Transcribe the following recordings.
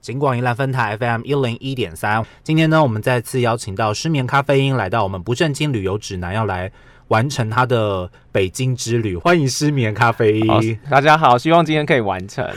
金广宜兰分台 FM 一零一点三。今天呢，我们再次邀请到失眠咖啡因来到我们不正经旅游指南，要来完成他的北京之旅。欢迎失眠咖啡因，大家好，希望今天可以完成。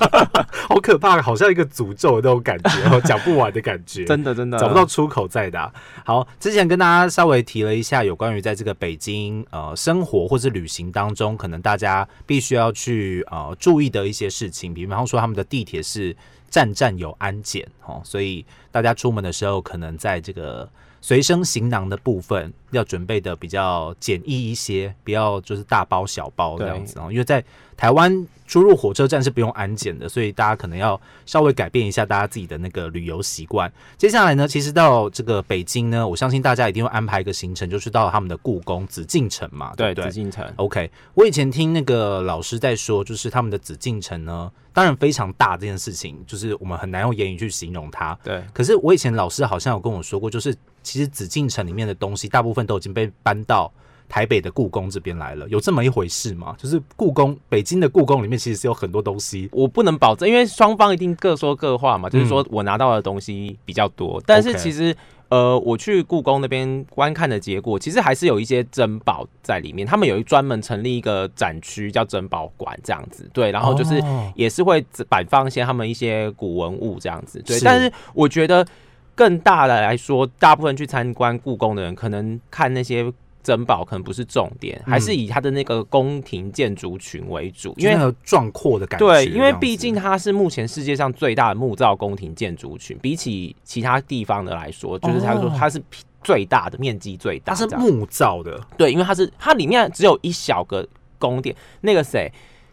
好可怕，好像一个诅咒的那种感觉，讲不完的感觉，真的真的找不到出口在的。好，之前跟大家稍微提了一下有关于在这个北京呃生活或是旅行当中，可能大家必须要去呃注意的一些事情，比方说他们的地铁是。站站有安检哦，所以大家出门的时候，可能在这个随身行囊的部分要准备的比较简易一些，不要就是大包小包这样子哦，因为在。台湾出入火车站是不用安检的，所以大家可能要稍微改变一下大家自己的那个旅游习惯。接下来呢，其实到这个北京呢，我相信大家一定会安排一个行程，就是到他们的故宫紫禁城嘛，对对？紫禁城。OK，我以前听那个老师在说，就是他们的紫禁城呢，当然非常大，这件事情就是我们很难用言语去形容它。对。可是我以前老师好像有跟我说过，就是其实紫禁城里面的东西，大部分都已经被搬到。台北的故宫这边来了，有这么一回事吗？就是故宫，北京的故宫里面其实是有很多东西，我不能保证，因为双方一定各说各话嘛。就是说我拿到的东西比较多，但是其实呃，我去故宫那边观看的结果，其实还是有一些珍宝在里面。他们有一专门成立一个展区叫珍宝馆这样子，对，然后就是也是会摆放一些他们一些古文物这样子，对。但是我觉得更大的来说，大部分去参观故宫的人，可能看那些。珍宝可能不是重点，还是以它的那个宫廷建筑群为主，因为壮阔的感觉。对，因为毕竟它是目前世界上最大的木造宫廷建筑群，比起其他地方的来说，就是他说它是最大的面积最大。它是木造的，对，因为它是它里面只有一小个宫殿，那个谁？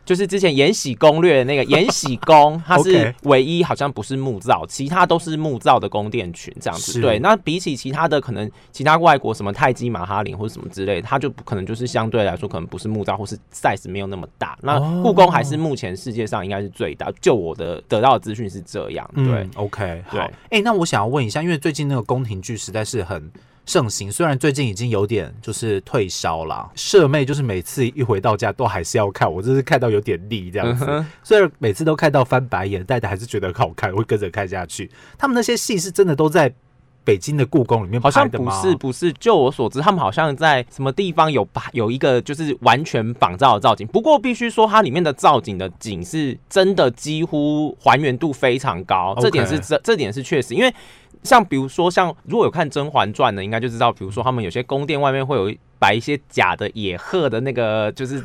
就是之前《延禧攻略》的那个延禧宫，它是唯一好像不是木造，其他都是木造的宫殿群这样子。对，那比起其他的可能其他外国什么泰姬玛哈林或者什么之类，它就可能就是相对来说可能不是木造，或是 size 没有那么大。那故宫还是目前世界上应该是最大，就我的得到的资讯是这样。对，OK，好。哎，那我想要问一下，因为最近那个宫廷剧实在是很。盛行，虽然最近已经有点就是退烧了。舍妹就是每次一回到家都还是要看，我就是看到有点腻这样子。虽然每次都看到翻白眼，但还是觉得好看，会跟着看下去。他们那些戏是真的都在北京的故宫里面拍的吗？不是，不是。就我所知，他们好像在什么地方有把有一个就是完全仿造的造景。不过必须说，它里面的造景的景是真的几乎还原度非常高，这点是这这点是确实，因为。像比如说，像如果有看《甄嬛传》的，应该就知道，比如说他们有些宫殿外面会有摆一些假的野鹤的那个，就是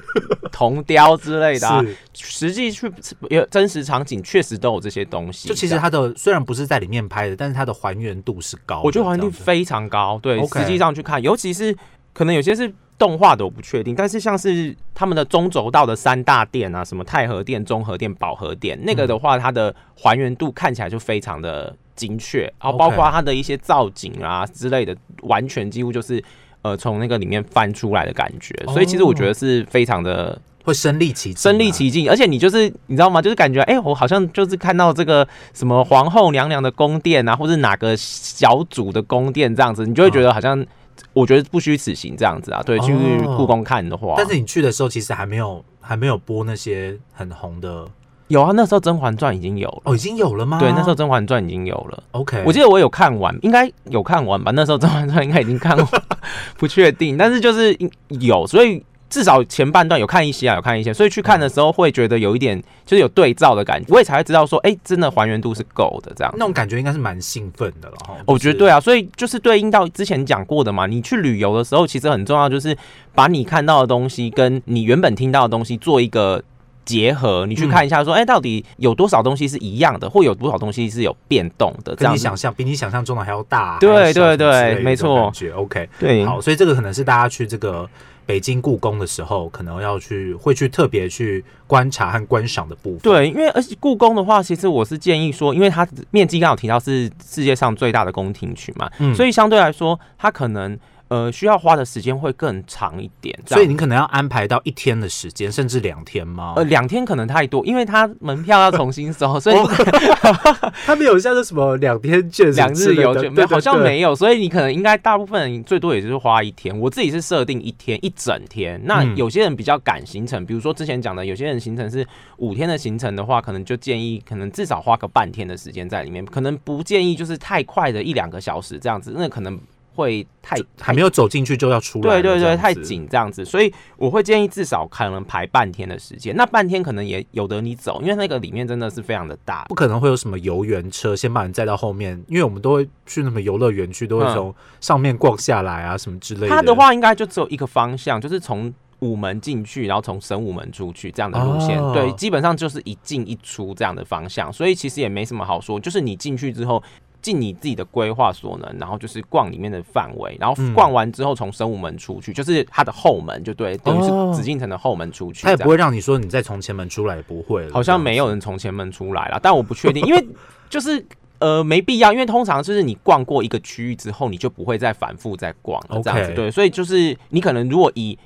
铜雕之类的。实际去有真实场景，确实都有这些东西。就其实它的虽然不是在里面拍的，但是它的还原度是高。我觉得还原度非常高。对，实际上去看，尤其是可能有些是动画的，我不确定。但是像是他们的中轴道的三大殿啊，什么太和殿、中和殿、保和殿，那个的话，它的还原度看起来就非常的。精确，然后包括它的一些造景啊之类的，完全几乎就是呃从那个里面翻出来的感觉，所以其实我觉得是非常的会身临其身临其境，而且你就是你知道吗？就是感觉哎，我好像就是看到这个什么皇后娘娘的宫殿啊，或者哪个小主的宫殿这样子，你就会觉得好像我觉得不虚此行这样子啊。对，去故宫看的话，但是你去的时候其实还没有还没有播那些很红的。有啊，那时候《甄嬛传》已经有了哦，已经有了吗？对，那时候《甄嬛传》已经有了。OK，我记得我有看完，应该有看完吧？那时候《甄嬛传》应该已经看完，不确定，但是就是有，所以至少前半段有看一些啊，有看一些，所以去看的时候会觉得有一点就是有对照的感觉，我也才会知道说，哎，真的还原度是够的，这样那种感觉应该是蛮兴奋的了哈。我觉得对啊，所以就是对应到之前讲过的嘛，你去旅游的时候，其实很重要，就是把你看到的东西跟你原本听到的东西做一个。结合你去看一下，说哎，到底有多少东西是一样的，或有多少东西是有变动的？这样你想象比你想象中的还要大。对对对，没错。觉 OK，对，好，所以这个可能是大家去这个北京故宫的时候，可能要去会去特别去观察和观赏的部分。对，因为而且故宫的话，其实我是建议说，因为它面积刚好提到是世界上最大的宫廷群嘛，所以相对来说，它可能。呃，需要花的时间会更长一点，所以你可能要安排到一天的时间，甚至两天吗？呃，两天可能太多，因为他门票要重新收，所以 他们有像是什么两天券、两日游券，没好像没有，所以你可能应该大部分人最多也就是花一天。我自己是设定一天一整天，那有些人比较赶行程，比如说之前讲的，有些人行程是五天的行程的话，可能就建议可能至少花个半天的时间在里面，可能不建议就是太快的一两个小时这样子，那可能。会太还没有走进去就要出来，对对对，太紧这样子，所以我会建议至少可能排半天的时间。那半天可能也有的你走，因为那个里面真的是非常的大，不可能会有什么游园车先把你载到后面，因为我们都会去那么游乐园区，都会从上面逛下来啊什么之类的。它的话应该就只有一个方向，就是从午门进去，然后从神武门出去这样的路线。对，基本上就是一进一出这样的方向，所以其实也没什么好说，就是你进去之后。尽你自己的规划所能，然后就是逛里面的范围，然后逛完之后从生物门出去，就是它的后门，就对，等于是紫禁城的后门出去。他也不会让你说你再从前门出来，不会。好像没有人从前门出来了，但我不确定，因为 就是呃没必要，因为通常就是你逛过一个区域之后，你就不会再反复再逛了这样子。对，所以就是你可能如果以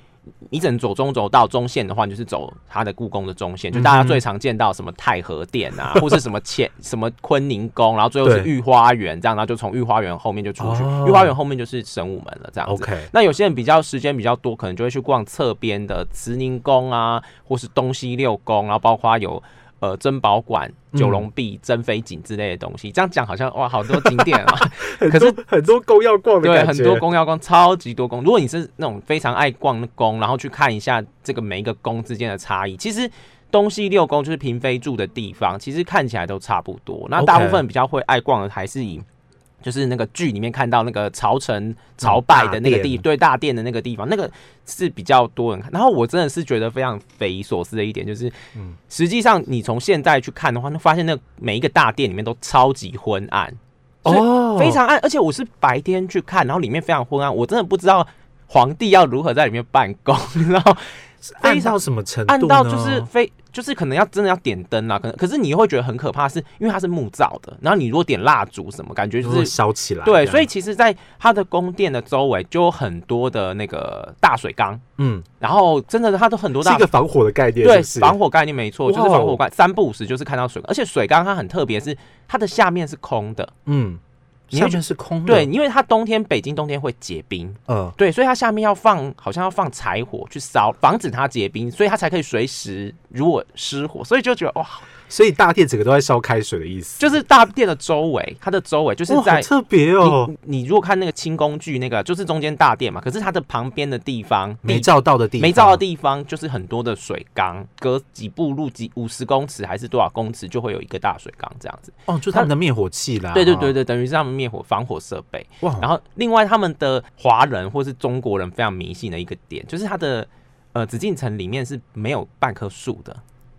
你只能走中轴到中线的话，你就是走它的故宫的中线，就大家最常见到什么太和殿啊，或是什么乾什么坤宁宫，然后最后是御花园这样，然后就从御花园后面就出去，御花园后面就是神武门了这样子。那有些人比较时间比较多，可能就会去逛侧边的慈宁宫啊，或是东西六宫，然后包括有。呃，珍宝馆、九龙壁、珍妃井之类的东西，这样讲好像哇，好多景点啊。可是很多宫要逛的对，很多宫要逛，超级多宫。如果你是那种非常爱逛的宫，然后去看一下这个每一个宫之间的差异，其实东西六宫就是嫔妃住的地方，其实看起来都差不多。那大部分比较会爱逛的还是以。就是那个剧里面看到那个朝臣朝拜的那个地，对大殿的那个地方，那个是比较多人看。然后我真的是觉得非常匪夷所思的一点，就是，实际上你从现在去看的话，那发现那每一个大殿里面都超级昏暗，哦，非常暗。而且我是白天去看，然后里面非常昏暗，我真的不知道皇帝要如何在里面办公，你知道？暗到什么程度？暗到就是非。就是可能要真的要点灯啊，可能可是你会觉得很可怕，是因为它是木造的。然后你如果点蜡烛什么，感觉就是烧起来。对，所以其实，在它的宫殿的周围就有很多的那个大水缸。嗯，然后真的它都很多大，是一个防火的概念。对，防火概念没错，就是防火概三不五时就是看到水，而且水缸它很特别，是它的下面是空的。嗯。下面是空的，对，因为它冬天北京冬天会结冰，嗯，对，所以它下面要放，好像要放柴火去烧，防止它结冰，所以它才可以随时如果失火，所以就觉得哇。所以大殿整个都在烧开水的意思，就是大殿的周围，它的周围就是在特别哦。你如果看那个清宫剧，那个就是中间大殿嘛，可是它的旁边的地方没照到的地方，没照的地方就是很多的水缸，隔几步路几五十公尺还是多少公尺就会有一个大水缸这样子。哦，就他们的灭火器啦。对对对对，等于是他们灭火防火设备。哇，然后另外他们的华人或是中国人非常迷信的一个点，就是它的呃紫禁城里面是没有半棵树的，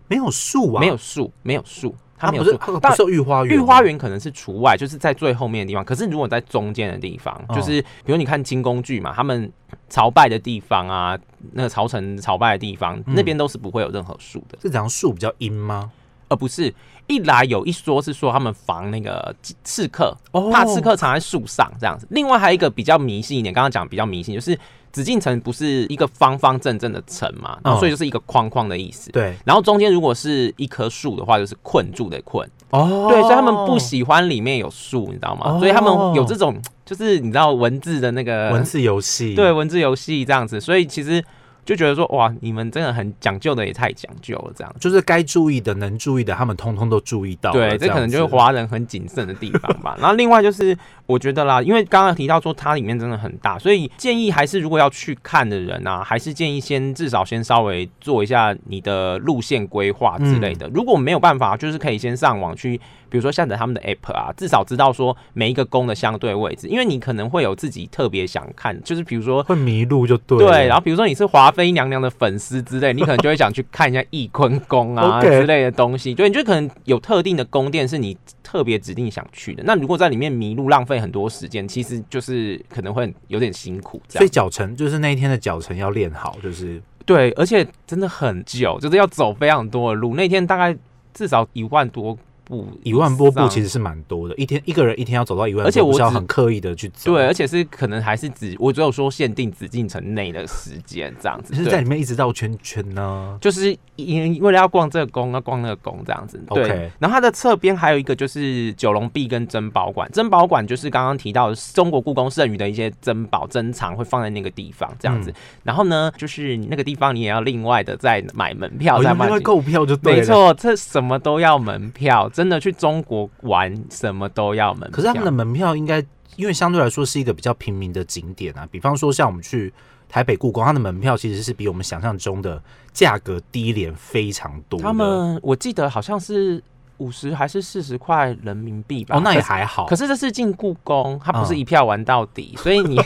没有树啊，没有树，没有树。它不是，但是御花园，御花园可能是除外，就是在最后面的地方。可是如果在中间的地方，就是比如你看清宫剧嘛，他们朝拜的地方啊，那个朝臣朝拜的地方，那边都是不会有任何树的。是讲树比较阴吗？而不是，一来有一说是说他们防那个刺客，怕刺客藏在树上这样子。另外还有一个比较迷信一点，刚刚讲比较迷信就是。紫禁城不是一个方方正正的城嘛，然后所以就是一个框框的意思。对，然后中间如果是一棵树的话，就是困住的困。哦，对，所以他们不喜欢里面有树，你知道吗？所以他们有这种，就是你知道文字的那个文字游戏，对，文字游戏这样子。所以其实。就觉得说哇，你们真的很讲究的，也太讲究了，这样就是该注意的、能注意的，他们通通都注意到。对，这可能就是华人很谨慎的地方吧。然后另外就是，我觉得啦，因为刚刚提到说它里面真的很大，所以建议还是如果要去看的人啊，还是建议先至少先稍微做一下你的路线规划之类的。如果没有办法，就是可以先上网去。比如说下载他们的 app 啊，至少知道说每一个宫的相对位置，因为你可能会有自己特别想看，就是比如说会迷路就对。对，然后比如说你是华妃娘娘的粉丝之类，你可能就会想去看一下翊坤宫啊之类的东西。对，你就可能有特定的宫殿是你特别指定想去的。那如果在里面迷路，浪费很多时间，其实就是可能会有点辛苦。所以脚程就是那一天的脚程要练好，就是对，而且真的很久，就是要走非常多的路。那天大概至少一万多。步，一万多步其实是蛮多的，一天一个人一天要走到一万，而且我是要很刻意的去走。对，而且是可能还是只我只有说限定紫禁城内的时间这样子，是在里面一直绕圈圈呢，就是因为了要逛这个宫，要逛那个宫这样子。对，然后它的侧边还有一个就是九龙壁跟珍宝馆，珍宝馆就是刚刚提到的中国故宫剩余的一些珍宝珍藏会放在那个地方这样子。然后呢，就是那个地方你也要另外的再买门票，再买购票就对没错，这什么都要门票，真的去中国玩什么都要门票。可是他们的门票应该，因为相对来说是一个比较平民的景点啊，比方说像我们去台北故宫，它的门票其实是比我们想象中的价格低廉非常多。他们我记得好像是。五十还是四十块人民币吧？哦，那也还好。可是这是进故宫，它不是一票玩到底，所以你，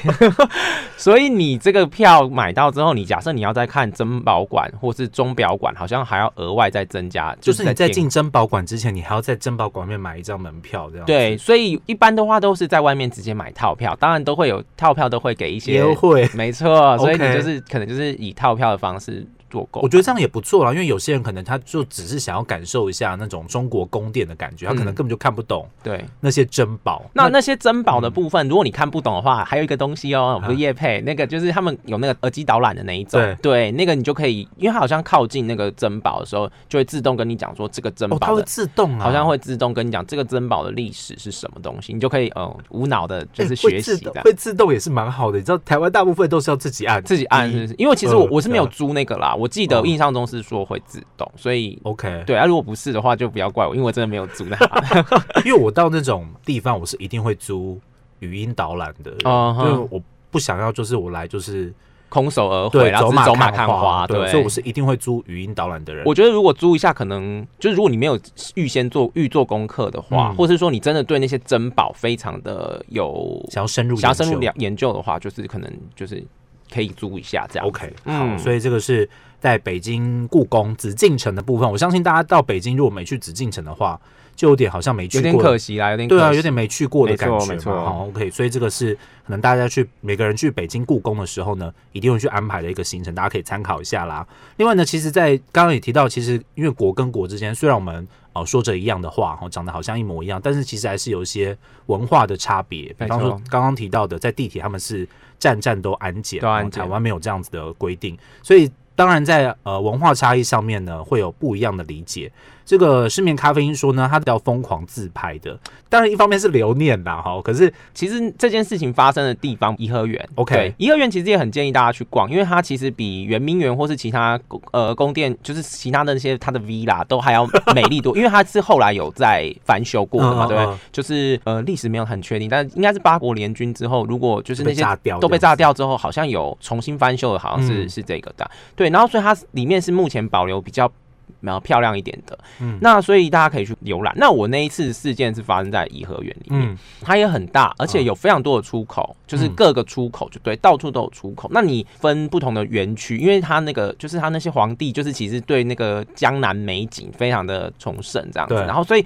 所以你这个票买到之后，你假设你要再看珍宝馆或是钟表馆，好像还要额外再增加。就是你在进珍宝馆之前，你还要在珍宝馆面买一张门票，这样。对，所以一般的话都是在外面直接买套票，当然都会有套票，都会给一些优惠。没错，所以你就是可能就是以套票的方式。做够，我觉得这样也不错啦，因为有些人可能他就只是想要感受一下那种中国宫殿的感觉，他可能根本就看不懂对。那些珍宝。那那些珍宝的部分，如果你看不懂的话，还有一个东西哦，不是叶配那个，就是他们有那个耳机导览的那一种，对，那个你就可以，因为它好像靠近那个珍宝的时候，就会自动跟你讲说这个珍宝，它会自动，好像会自动跟你讲这个珍宝的历史是什么东西，你就可以呃无脑的就是学习的，会自动也是蛮好的。你知道台湾大部分都是要自己按，自己按，因为其实我我是没有租那个啦，我记得印象中。公司说会自动，所以 OK 对啊，如果不是的话，就不要怪我，因为我真的没有租那。因为我到那种地方，我是一定会租语音导览的，因为我不想要就是我来就是空手而回，然后走马看花，对，所以我是一定会租语音导览的人。我觉得如果租一下，可能就是如果你没有预先做预做功课的话，或者是说你真的对那些珍宝非常的有想要深入想要深入了研究的话，就是可能就是可以租一下这样。OK，好，所以这个是。在北京故宫紫禁城的部分，我相信大家到北京如果没去紫禁城的话，就有点好像没去，有点可惜啦，有点对啊，有点没去过的感觉。没错，好，OK，所以这个是可能大家去每个人去北京故宫的时候呢，一定会去安排的一个行程，大家可以参考一下啦。另外呢，其实，在刚刚也提到，其实因为国跟国之间，虽然我们哦说着一样的话，哦长得好像一模一样，但是其实还是有一些文化的差别。比方说刚刚提到的，在地铁他们是站站都安检，台湾没有这样子的规定，所以。当然，在呃文化差异上面呢，会有不一样的理解。这个失眠咖啡因说呢，他要疯狂自拍的。当然，一方面是留念啦，哈。可是其实这件事情发生的地方，颐和园，OK，颐和园其实也很建议大家去逛，因为它其实比圆明园或是其他呃宫殿，就是其他的那些它的 V 啦，都还要美丽多。因为它是后来有在翻修过的嘛，对不对？就是呃历史没有很确定，但应该是八国联军之后，如果就是那些都被炸掉之后，好像有重新翻修的，好像是是这个的。对，然后所以它里面是目前保留比较。蛮漂亮一点的，嗯，那所以大家可以去游览。那我那一次事件是发生在颐和园里面，它也很大，而且有非常多的出口，就是各个出口就对，到处都有出口。那你分不同的园区，因为它那个就是它那些皇帝，就是其实对那个江南美景非常的崇盛这样子，然后所以。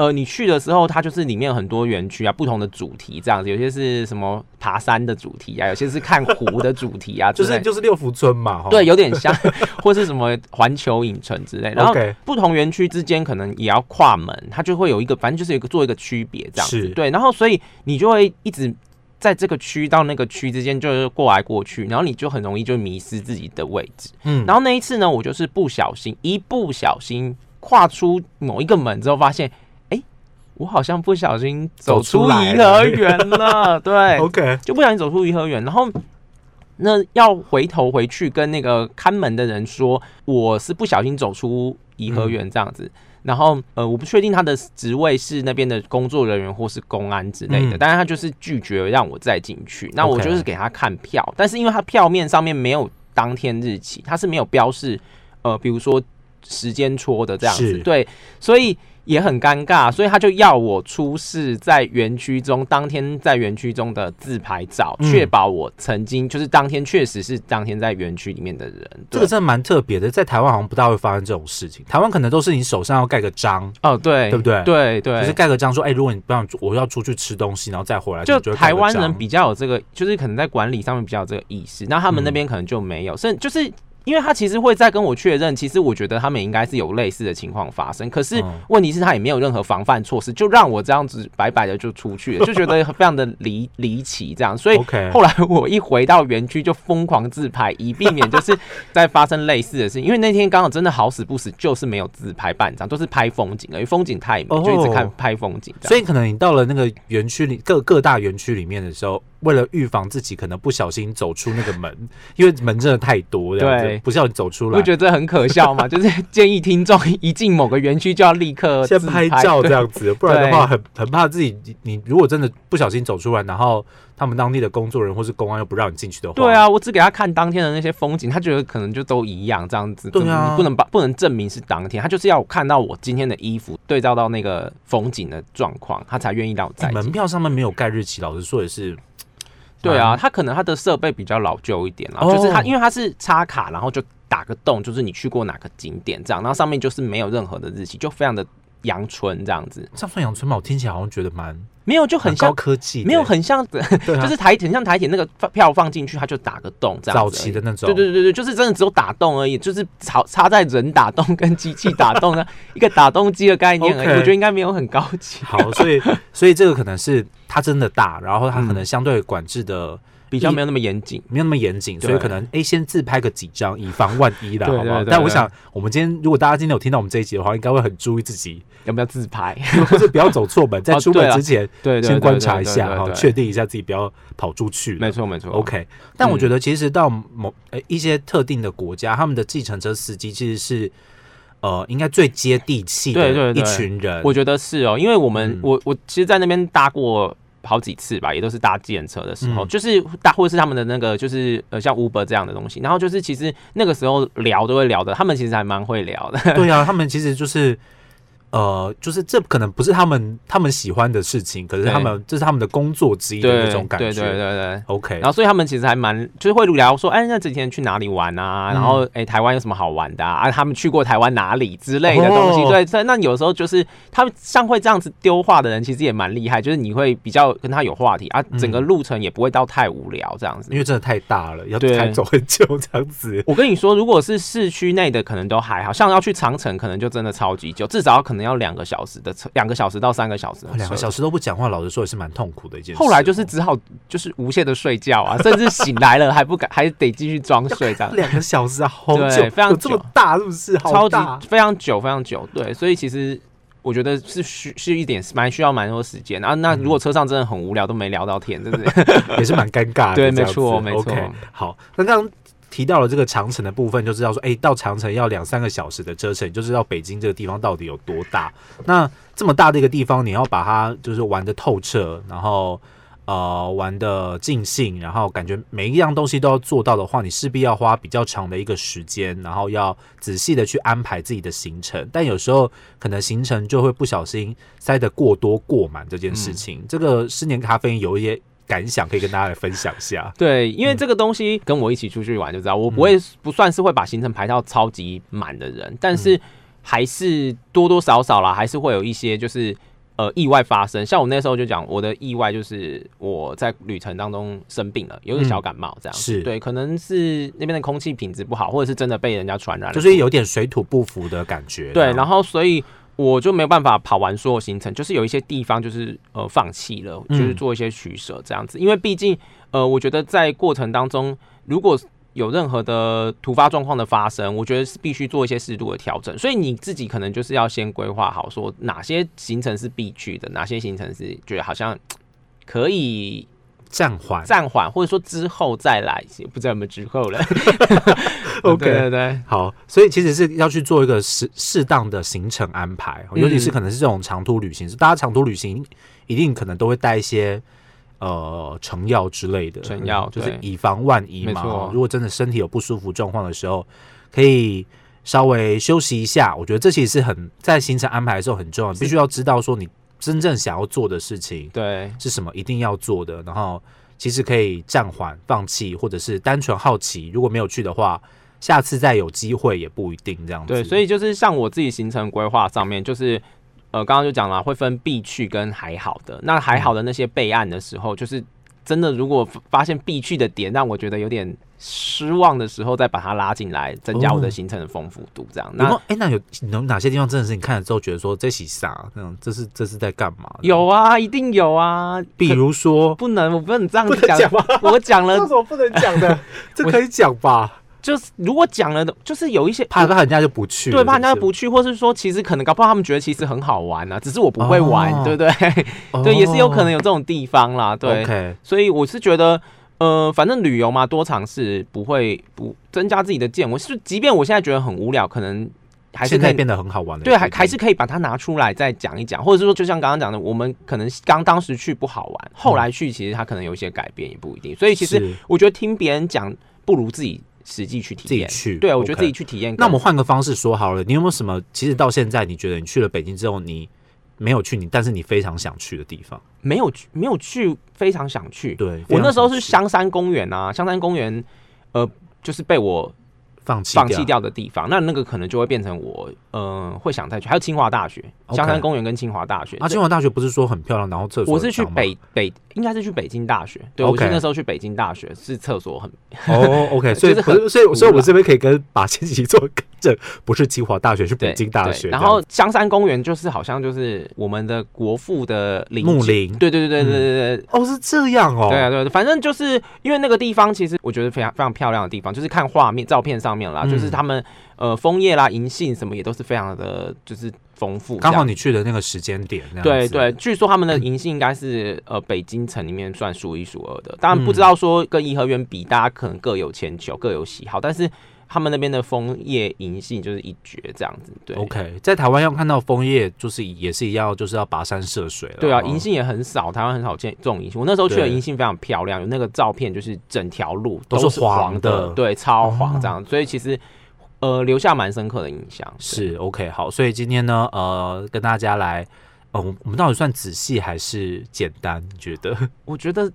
呃，你去的时候，它就是里面有很多园区啊，不同的主题这样子，有些是什么爬山的主题啊，有些是看湖的主题啊，就是就是六福村嘛，对，有点像，或是什么环球影城之类。然后不同园区之间可能也要跨门，它就会有一个，反正就是有一个做一个区别这样子。对，然后所以你就会一直在这个区到那个区之间就是过来过去，然后你就很容易就迷失自己的位置。嗯，然后那一次呢，我就是不小心，一不小心跨出某一个门之后，发现。我好像不小心走出颐和园了，对，OK，就不小心走出颐和园，然后那要回头回去跟那个看门的人说，我是不小心走出颐和园这样子，然后呃，我不确定他的职位是那边的工作人员或是公安之类的，但是他就是拒绝让我再进去，那我就是给他看票，但是因为他票面上面没有当天日期，他是没有标示，呃，比如说时间戳的这样子，对，所以。也很尴尬，所以他就要我出示在园区中当天在园区中的自拍照，确保我曾经就是当天确实是当天在园区里面的人。这个真的蛮特别的，在台湾好像不大会发生这种事情。台湾可能都是你手上要盖个章哦，对，对不对？对对，就是盖个章说，哎，如果你不想我要出去吃东西，然后再回来，就台湾人比较有这个，就是可能在管理上面比较有这个意识，那他们那边可能就没有，甚就是。因为他其实会再跟我确认，其实我觉得他们应该是有类似的情况发生，可是问题是他也没有任何防范措施，就让我这样子白白的就出去了，就觉得非常的离离奇这样，所以后来我一回到园区就疯狂自拍，以避免就是再发生类似的事情。因为那天刚好真的好死不死，就是没有自拍半张，都是拍风景，因为风景太美，就一直看拍风景。所以可能你到了那个园区里各各大园区里面的时候。为了预防自己可能不小心走出那个门，因为门真的太多，对，不小心走出来，不觉得这很可笑吗？就是建议听众一进某个园区就要立刻先拍照这样子，不然的话很很怕自己，你如果真的不小心走出来，然后他们当地的工作人员或是公安又不让你进去的话，对啊，我只给他看当天的那些风景，他觉得可能就都一样这样子，对啊，你不能把不能证明是当天，他就是要看到我今天的衣服对照到那个风景的状况，他才愿意让我在。门票上面没有盖日期，老实说也是。对啊，它可能它的设备比较老旧一点啦，就是它因为它是插卡，然后就打个洞，就是你去过哪个景点这样，然后上面就是没有任何的日期，就非常的阳春这样子。这样算阳春吗？我听起来好像觉得蛮没有，就很像高科技，没有很像，就是台很像台铁那个票放进去，它就打个洞这样。早期的那种，对对对对，就是真的只有打洞而已，就是插插在人打洞跟机器打洞的 一个打洞机的概念而已。我觉得应该没有很高级。好，所以所以这个可能是。它真的大，然后它可能相对管制的比较没有那么严谨，没有那么严谨，所以可能哎，先自拍个几张，以防万一啦，好不好？但我想，我们今天如果大家今天有听到我们这一集的话，应该会很注意自己要不要自拍，或者不要走错门，在出门之前，对，先观察一下哈，确定一下自己不要跑出去。没错，没错。OK，但我觉得其实到某呃一些特定的国家，他们的计程车司机其实是。呃，应该最接地气的一群人，我觉得是哦，因为我们我我其实，在那边搭过好几次吧，也都是搭计程车的时候，就是搭或者是他们的那个，就是呃，像 Uber 这样的东西，然后就是其实那个时候聊都会聊的，他们其实还蛮会聊的，对啊，他们其实就是。呃，就是这可能不是他们他们喜欢的事情，可是他们这是他们的工作之一的那种感觉。对对对对，OK。然后所以他们其实还蛮就是会聊说，哎，那这几天去哪里玩啊？然后哎，台湾有什么好玩的啊？他们去过台湾哪里之类的东西。对，那有时候就是他们像会这样子丢话的人，其实也蛮厉害。就是你会比较跟他有话题啊，整个路程也不会到太无聊这样子。因为真的太大了，要开走很久这样子。我跟你说，如果是市区内的，可能都还好像要去长城，可能就真的超级久，至少可能要两个小时。的车两个小时到三个小时，两个小时都不讲话，老实说也是蛮痛苦的一件事。后来就是只好就是无限的睡觉啊，甚至醒来了还不敢，还得继续装睡 这样。两个小时啊，好久，非常这么大，是不是？超大非常久，非常久。对，所以其实我觉得是需是一点蛮需要蛮多时间啊。那如果车上真的很无聊，都没聊到天，真的 也是蛮尴尬的。对，没错，没错。好，那刚刚。提到了这个长城的部分，就知道说，哎，到长城要两三个小时的车程，就知道北京这个地方到底有多大。那这么大的一个地方，你要把它就是玩的透彻，然后呃玩的尽兴，然后感觉每一样东西都要做到的话，你势必要花比较长的一个时间，然后要仔细的去安排自己的行程。但有时候可能行程就会不小心塞得过多过满这件事情。这个十年咖啡有一些。感想可以跟大家来分享一下。对，因为这个东西跟我一起出去玩就知道，我不会不算是会把行程排到超级满的人，但是还是多多少少啦，还是会有一些就是呃意外发生。像我那时候就讲，我的意外就是我在旅程当中生病了，有点小感冒这样。是对，可能是那边的空气品质不好，或者是真的被人家传染了，就是有点水土不服的感觉。对，然后所以。我就没有办法跑完所有行程，就是有一些地方就是呃放弃了，就是做一些取舍这样子。因为毕竟呃，我觉得在过程当中，如果有任何的突发状况的发生，我觉得是必须做一些适度的调整。所以你自己可能就是要先规划好，说哪些行程是必去的，哪些行程是觉得好像可以。暂缓，暂缓，或者说之后再来，不知道有没有之后了。OK，对对，好，所以其实是要去做一个适适当的行程安排，尤其是可能是这种长途旅行，是大家长途旅行一定可能都会带一些呃成药之类的，成药就是以防万一嘛。如果真的身体有不舒服状况的时候，可以稍微休息一下。我觉得这其实是很在行程安排的时候很重要，必须要知道说你。真正想要做的事情，对是什么？一定要做的。然后其实可以暂缓、放弃，或者是单纯好奇。如果没有去的话，下次再有机会也不一定这样子。对，所以就是像我自己行程规划上面，就是呃，刚刚就讲了，会分必去跟还好的。那还好的那些备案的时候，就是真的如果发现必去的点让我觉得有点失望的时候再把它拉进来，增加我的行程的丰富度。这样，那哎，那有有哪些地方真的是你看了之后觉得说这是啥？那种这是这是在干嘛？有啊，一定有啊。比如说，不能，我不能这样讲吗？我讲了，这什么不能讲的？这可以讲吧？就是如果讲了的，就是有一些怕怕人家就不去，对，怕人家不去，或是说其实可能搞不好他们觉得其实很好玩啊，只是我不会玩，对不对？对，也是有可能有这种地方啦，对。所以我是觉得，呃，反正旅游嘛，多尝试不会不增加自己的见闻。是，即便我现在觉得很无聊，可能还是可以变得很好玩的。对，还还是可以把它拿出来再讲一讲，或者是说，就像刚刚讲的，我们可能刚当时去不好玩，后来去其实它可能有一些改变，也不一定。所以其实我觉得听别人讲不如自己。实际去体验，自己去，对啊，我觉得自己去体验。那我们换个方式说好了，你有没有什么？其实到现在，你觉得你去了北京之后，你没有去你，但是你非常想去的地方？没有去，没有去，非常想去。对我那时候是香山公园啊，香山公园，呃，就是被我。放弃放弃掉的地方，那那个可能就会变成我，嗯，会想再去。还有清华大学、香山公园跟清华大学。啊，清华大学不是说很漂亮，然后厕所。我是去北北，应该是去北京大学。对，我是那时候去北京大学，是厕所很。哦，OK，所以所以所以，所以我这边可以跟把千玺做这不是清华大学，是北京大学。然后香山公园就是好像就是我们的国父的陵墓陵。对对对对对对对。哦，是这样哦。对啊对，反正就是因为那个地方，其实我觉得非常非常漂亮的地方，就是看画面照片上。上面啦，就是他们呃枫叶啦、银杏什么也都是非常的，就是丰富。刚好你去的那个时间点，对对，据说他们的银杏应该是呃北京城里面算数一数二的。当然不知道说跟颐和园比，大家可能各有千秋，各有喜好，但是他们那边的枫叶银杏就是一绝，这样子。对，OK，在台湾要看到枫叶，就是也是一样，就是要跋山涉水了。对啊，银杏也很少，台湾很少见这种银杏。我那时候去的银杏非常漂亮，有那个照片，就是整条路都是黄的，对，超黄这样。所以其实。呃，留下蛮深刻的印象。是 OK，好，所以今天呢，呃，跟大家来，呃，我们到底算仔细还是简单？你觉得？我觉得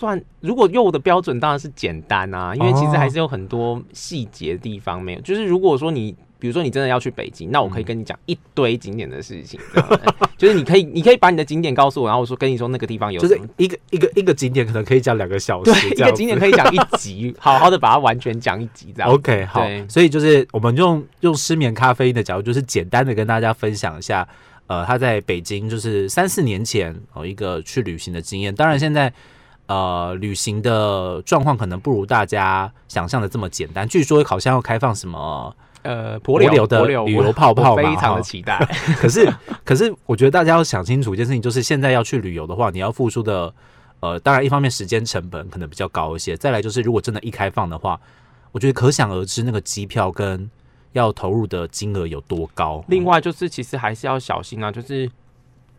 算，如果用我的标准，当然是简单啊，因为其实还是有很多细节地方没有。就是如果说你。比如说你真的要去北京，那我可以跟你讲一堆景点的事情，就是你可以，你可以把你的景点告诉我，然后我说跟你说那个地方有，就是一个一个一个景点可能可以讲两个小时，对，一个景点可以讲一集，好好的把它完全讲一集这样。OK，好，所以就是我们用用失眠咖啡因的角度，就是简单的跟大家分享一下，呃，他在北京就是三四年前哦一个去旅行的经验。当然现在呃旅行的状况可能不如大家想象的这么简单，据说好像要开放什么。呃，柏流的旅游泡泡非常的期待。可是，可是，我觉得大家要想清楚一件事情，就是现在要去旅游的话，你要付出的，呃，当然一方面时间成本可能比较高一些，再来就是如果真的一开放的话，我觉得可想而知那个机票跟要投入的金额有多高。另外就是其实还是要小心啊，就是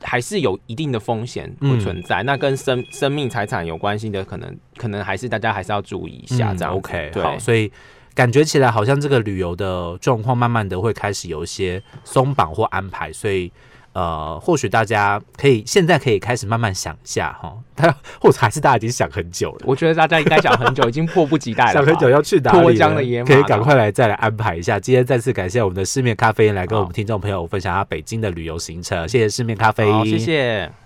还是有一定的风险会存在，那跟生生命财产有关系的，可能可能还是大家还是要注意一下。这样 OK，好，所以。感觉起来好像这个旅游的状况慢慢的会开始有一些松绑或安排，所以呃，或许大家可以现在可以开始慢慢想一下哈，他或者还是大家已经想很久了。我觉得大家应该想很久，已经迫不及待了，想很久要去哪里，脱缰的野马，可以赶快来再来安排一下。今天再次感谢我们的市面咖啡来跟我们听众朋友分享下北京的旅游行程，谢谢市面咖啡，谢谢。